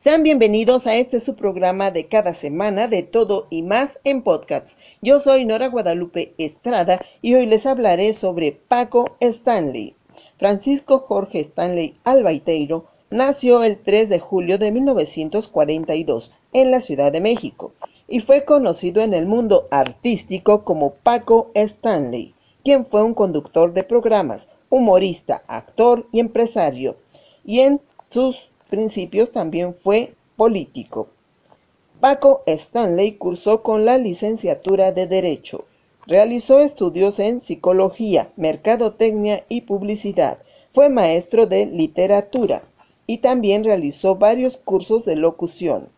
Sean bienvenidos a este su programa de cada semana de todo y más en podcasts. Yo soy Nora Guadalupe Estrada y hoy les hablaré sobre Paco Stanley. Francisco Jorge Stanley Albaiteiro nació el 3 de julio de 1942 en la Ciudad de México y fue conocido en el mundo artístico como Paco Stanley, quien fue un conductor de programas, humorista, actor y empresario, y en sus principios también fue político. Paco Stanley cursó con la licenciatura de Derecho. Realizó estudios en psicología, mercadotecnia y publicidad. Fue maestro de literatura y también realizó varios cursos de locución.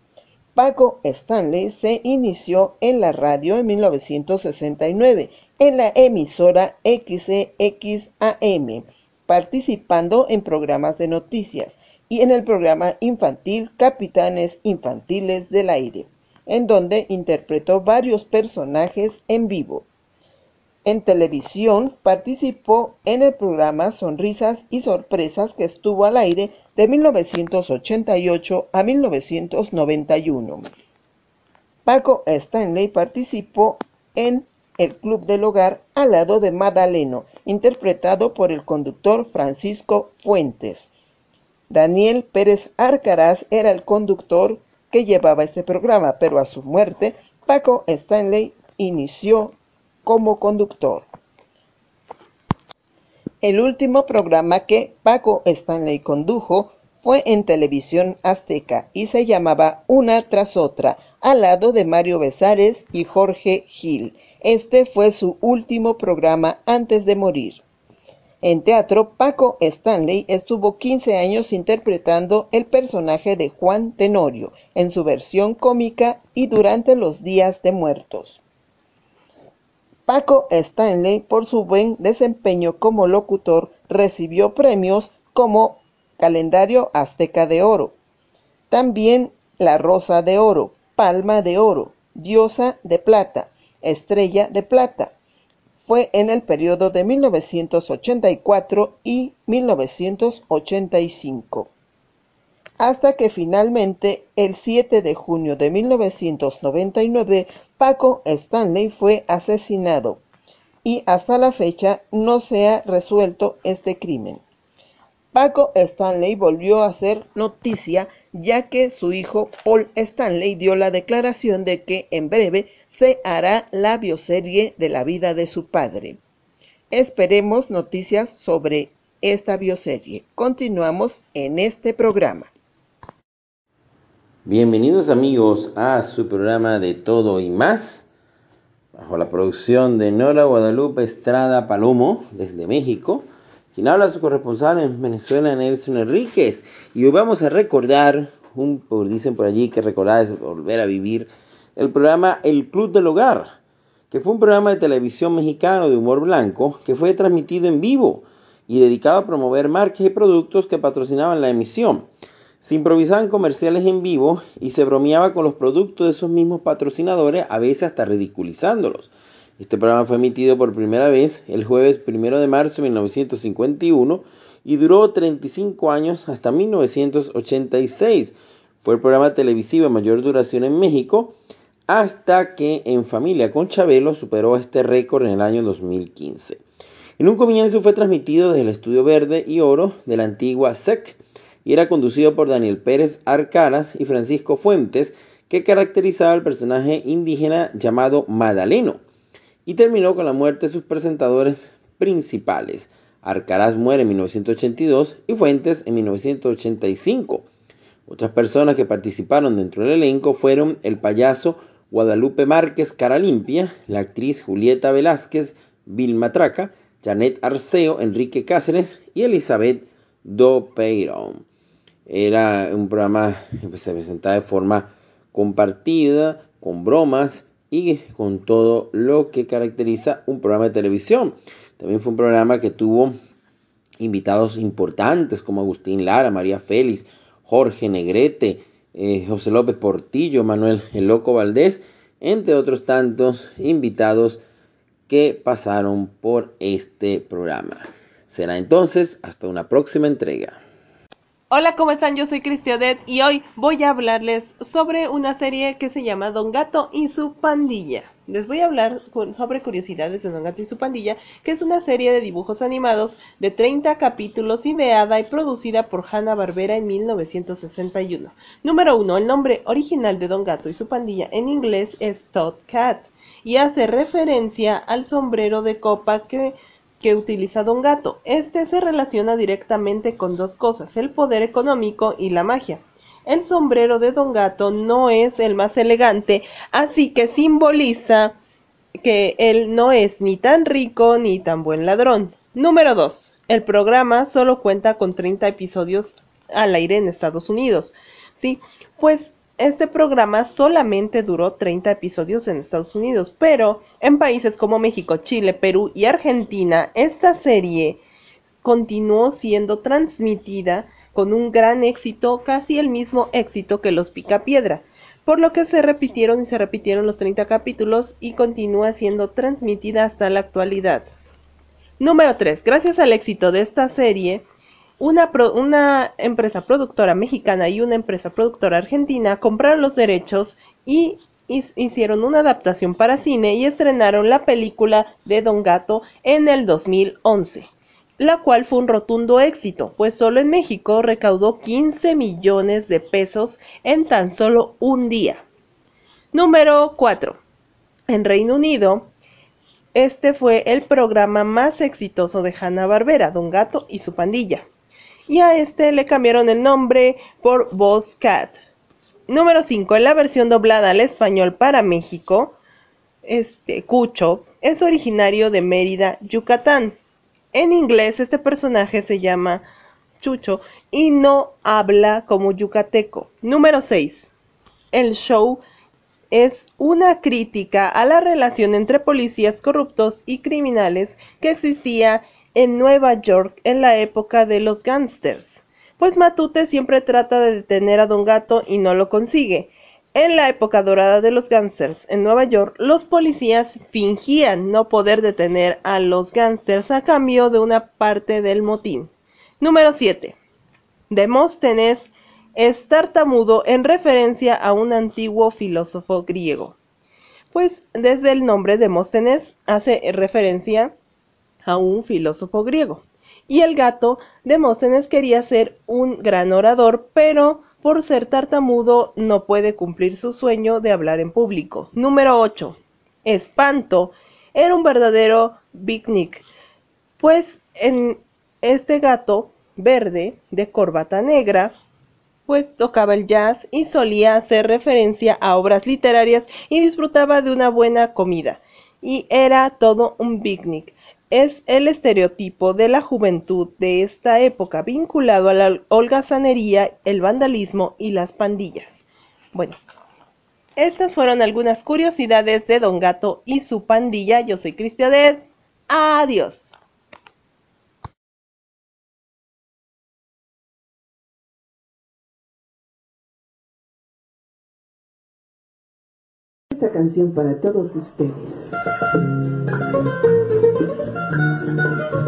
Paco Stanley se inició en la radio en 1969 en la emisora XCXAM, participando en programas de noticias y en el programa infantil Capitanes Infantiles del Aire, en donde interpretó varios personajes en vivo. En televisión participó en el programa Sonrisas y Sorpresas que estuvo al aire de 1988 a 1991. Paco Stanley participó en El Club del Hogar al lado de Madaleno, interpretado por el conductor Francisco Fuentes. Daniel Pérez Arcaraz era el conductor que llevaba este programa, pero a su muerte, Paco Stanley inició como conductor. El último programa que Paco Stanley condujo fue en televisión azteca y se llamaba Una tras otra, al lado de Mario Besares y Jorge Gil. Este fue su último programa antes de morir. En teatro, Paco Stanley estuvo 15 años interpretando el personaje de Juan Tenorio en su versión cómica y durante los días de muertos. Paco Stanley, por su buen desempeño como locutor, recibió premios como Calendario Azteca de Oro, también la Rosa de Oro, Palma de Oro, Diosa de Plata, Estrella de Plata, fue en el periodo de 1984 y 1985, hasta que finalmente el 7 de junio de 1999 Paco Stanley fue asesinado y hasta la fecha no se ha resuelto este crimen. Paco Stanley volvió a ser noticia ya que su hijo Paul Stanley dio la declaración de que en breve se hará la bioserie de la vida de su padre. Esperemos noticias sobre esta bioserie. Continuamos en este programa. Bienvenidos amigos a su programa de todo y más, bajo la producción de Nora Guadalupe Estrada Palomo desde México, quien habla su corresponsal en Venezuela, Nelson Enríquez. Y hoy vamos a recordar, un, dicen por allí que recordar es volver a vivir el programa El Club del Hogar, que fue un programa de televisión mexicano de humor blanco que fue transmitido en vivo y dedicado a promover marcas y productos que patrocinaban la emisión. Se improvisaban comerciales en vivo y se bromeaba con los productos de esos mismos patrocinadores, a veces hasta ridiculizándolos. Este programa fue emitido por primera vez el jueves 1 de marzo de 1951 y duró 35 años hasta 1986. Fue el programa televisivo de mayor duración en México hasta que en familia con Chabelo superó este récord en el año 2015. En un comienzo fue transmitido desde el Estudio Verde y Oro de la antigua SEC y era conducido por Daniel Pérez Arcaras y Francisco Fuentes, que caracterizaba al personaje indígena llamado Madaleno, y terminó con la muerte de sus presentadores principales. Arcaraz muere en 1982 y Fuentes en 1985. Otras personas que participaron dentro del elenco fueron el payaso Guadalupe Márquez Cara Limpia, la actriz Julieta Velázquez, Vilma Traca, Janet Arceo, Enrique Cáceres y Elizabeth Dopeyron. Era un programa que se presentaba de forma compartida, con bromas y con todo lo que caracteriza un programa de televisión. También fue un programa que tuvo invitados importantes como Agustín Lara, María Félix, Jorge Negrete, eh, José López Portillo, Manuel El Loco Valdés, entre otros tantos invitados que pasaron por este programa. Será entonces hasta una próxima entrega. Hola, ¿cómo están? Yo soy Cristiadet y hoy voy a hablarles sobre una serie que se llama Don Gato y su pandilla. Les voy a hablar sobre curiosidades de Don Gato y su pandilla, que es una serie de dibujos animados de 30 capítulos ideada y producida por Hanna-Barbera en 1961. Número 1. El nombre original de Don Gato y su pandilla en inglés es Todd Cat y hace referencia al sombrero de copa que que utiliza Don Gato. Este se relaciona directamente con dos cosas, el poder económico y la magia. El sombrero de Don Gato no es el más elegante, así que simboliza que él no es ni tan rico ni tan buen ladrón. Número 2. El programa solo cuenta con 30 episodios al aire en Estados Unidos. Sí, pues este programa solamente duró 30 episodios en Estados Unidos, pero en países como México, Chile, Perú y Argentina, esta serie continuó siendo transmitida con un gran éxito, casi el mismo éxito que Los Picapiedra, por lo que se repitieron y se repitieron los 30 capítulos y continúa siendo transmitida hasta la actualidad. Número 3. Gracias al éxito de esta serie, una, empresa productora mexicana y una empresa productora argentina compraron los derechos y hicieron una adaptación para cine y estrenaron la película de Don Gato en el 2011, la cual fue un rotundo éxito, pues solo en México recaudó 15 millones de pesos en tan solo un día. Número 4. En Reino Unido, este fue el programa más exitoso de Hanna-Barbera, Don Gato y su pandilla y a este le cambiaron el nombre por Boss Cat. Número 5. En la versión doblada al español para México, este Cucho es originario de Mérida, Yucatán. En inglés este personaje se llama Chucho y no habla como yucateco. Número 6. El show es una crítica a la relación entre policías corruptos y criminales que existía en Nueva York en la época de los gángsters, pues Matute siempre trata de detener a Don Gato y no lo consigue. En la época dorada de los gángsters en Nueva York, los policías fingían no poder detener a los gángsters a cambio de una parte del motín. Número 7. Demóstenes es tartamudo en referencia a un antiguo filósofo griego. Pues desde el nombre Demóstenes hace referencia a un filósofo griego. Y el gato, Demóstenes, quería ser un gran orador, pero por ser tartamudo no puede cumplir su sueño de hablar en público. Número 8. Espanto era un verdadero picnic, pues en este gato verde de corbata negra pues tocaba el jazz y solía hacer referencia a obras literarias y disfrutaba de una buena comida. Y era todo un picnic es el estereotipo de la juventud de esta época vinculado a la holgazanería, el vandalismo y las pandillas. Bueno, estas fueron algunas curiosidades de Don Gato y su pandilla. Yo soy Cristiadet. Adiós. Esta canción para todos ustedes.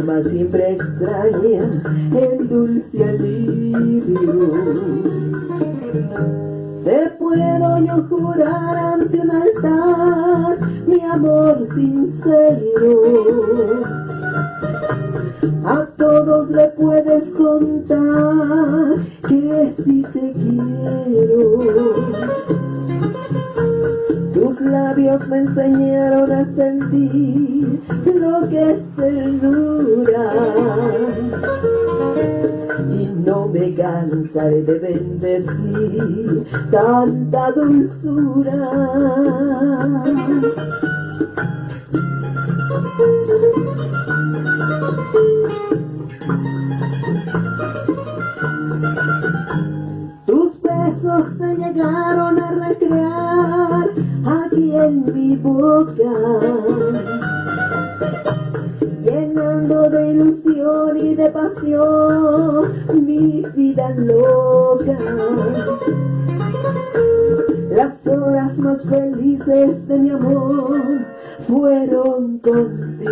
alma siempre extraña el dulce alivio. Te puedo yo jurar ante un altar mi amor sincero. A todos le puedes contar que si te quiero. Tus labios me enseñaron sentir lo que es ternura. Y no me cansaré de bendecir tanta dulzura.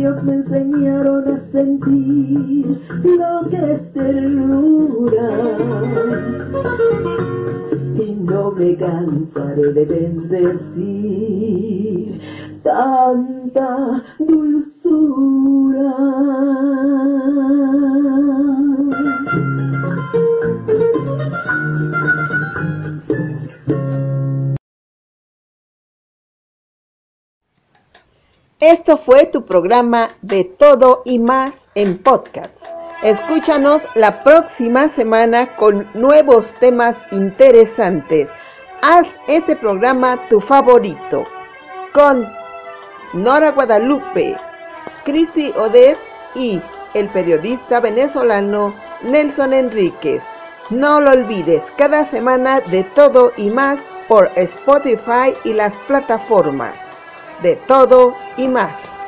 Labios me enseñaron a sentir lo que es ternura. Y no me cansaré de bendecir tanta dulzura. Esto fue tu programa de todo y más en podcast. Escúchanos la próxima semana con nuevos temas interesantes. Haz este programa tu favorito. Con Nora Guadalupe, Cristi Oder y el periodista venezolano Nelson Enríquez. No lo olvides, cada semana de todo y más por Spotify y las plataformas de todo y más.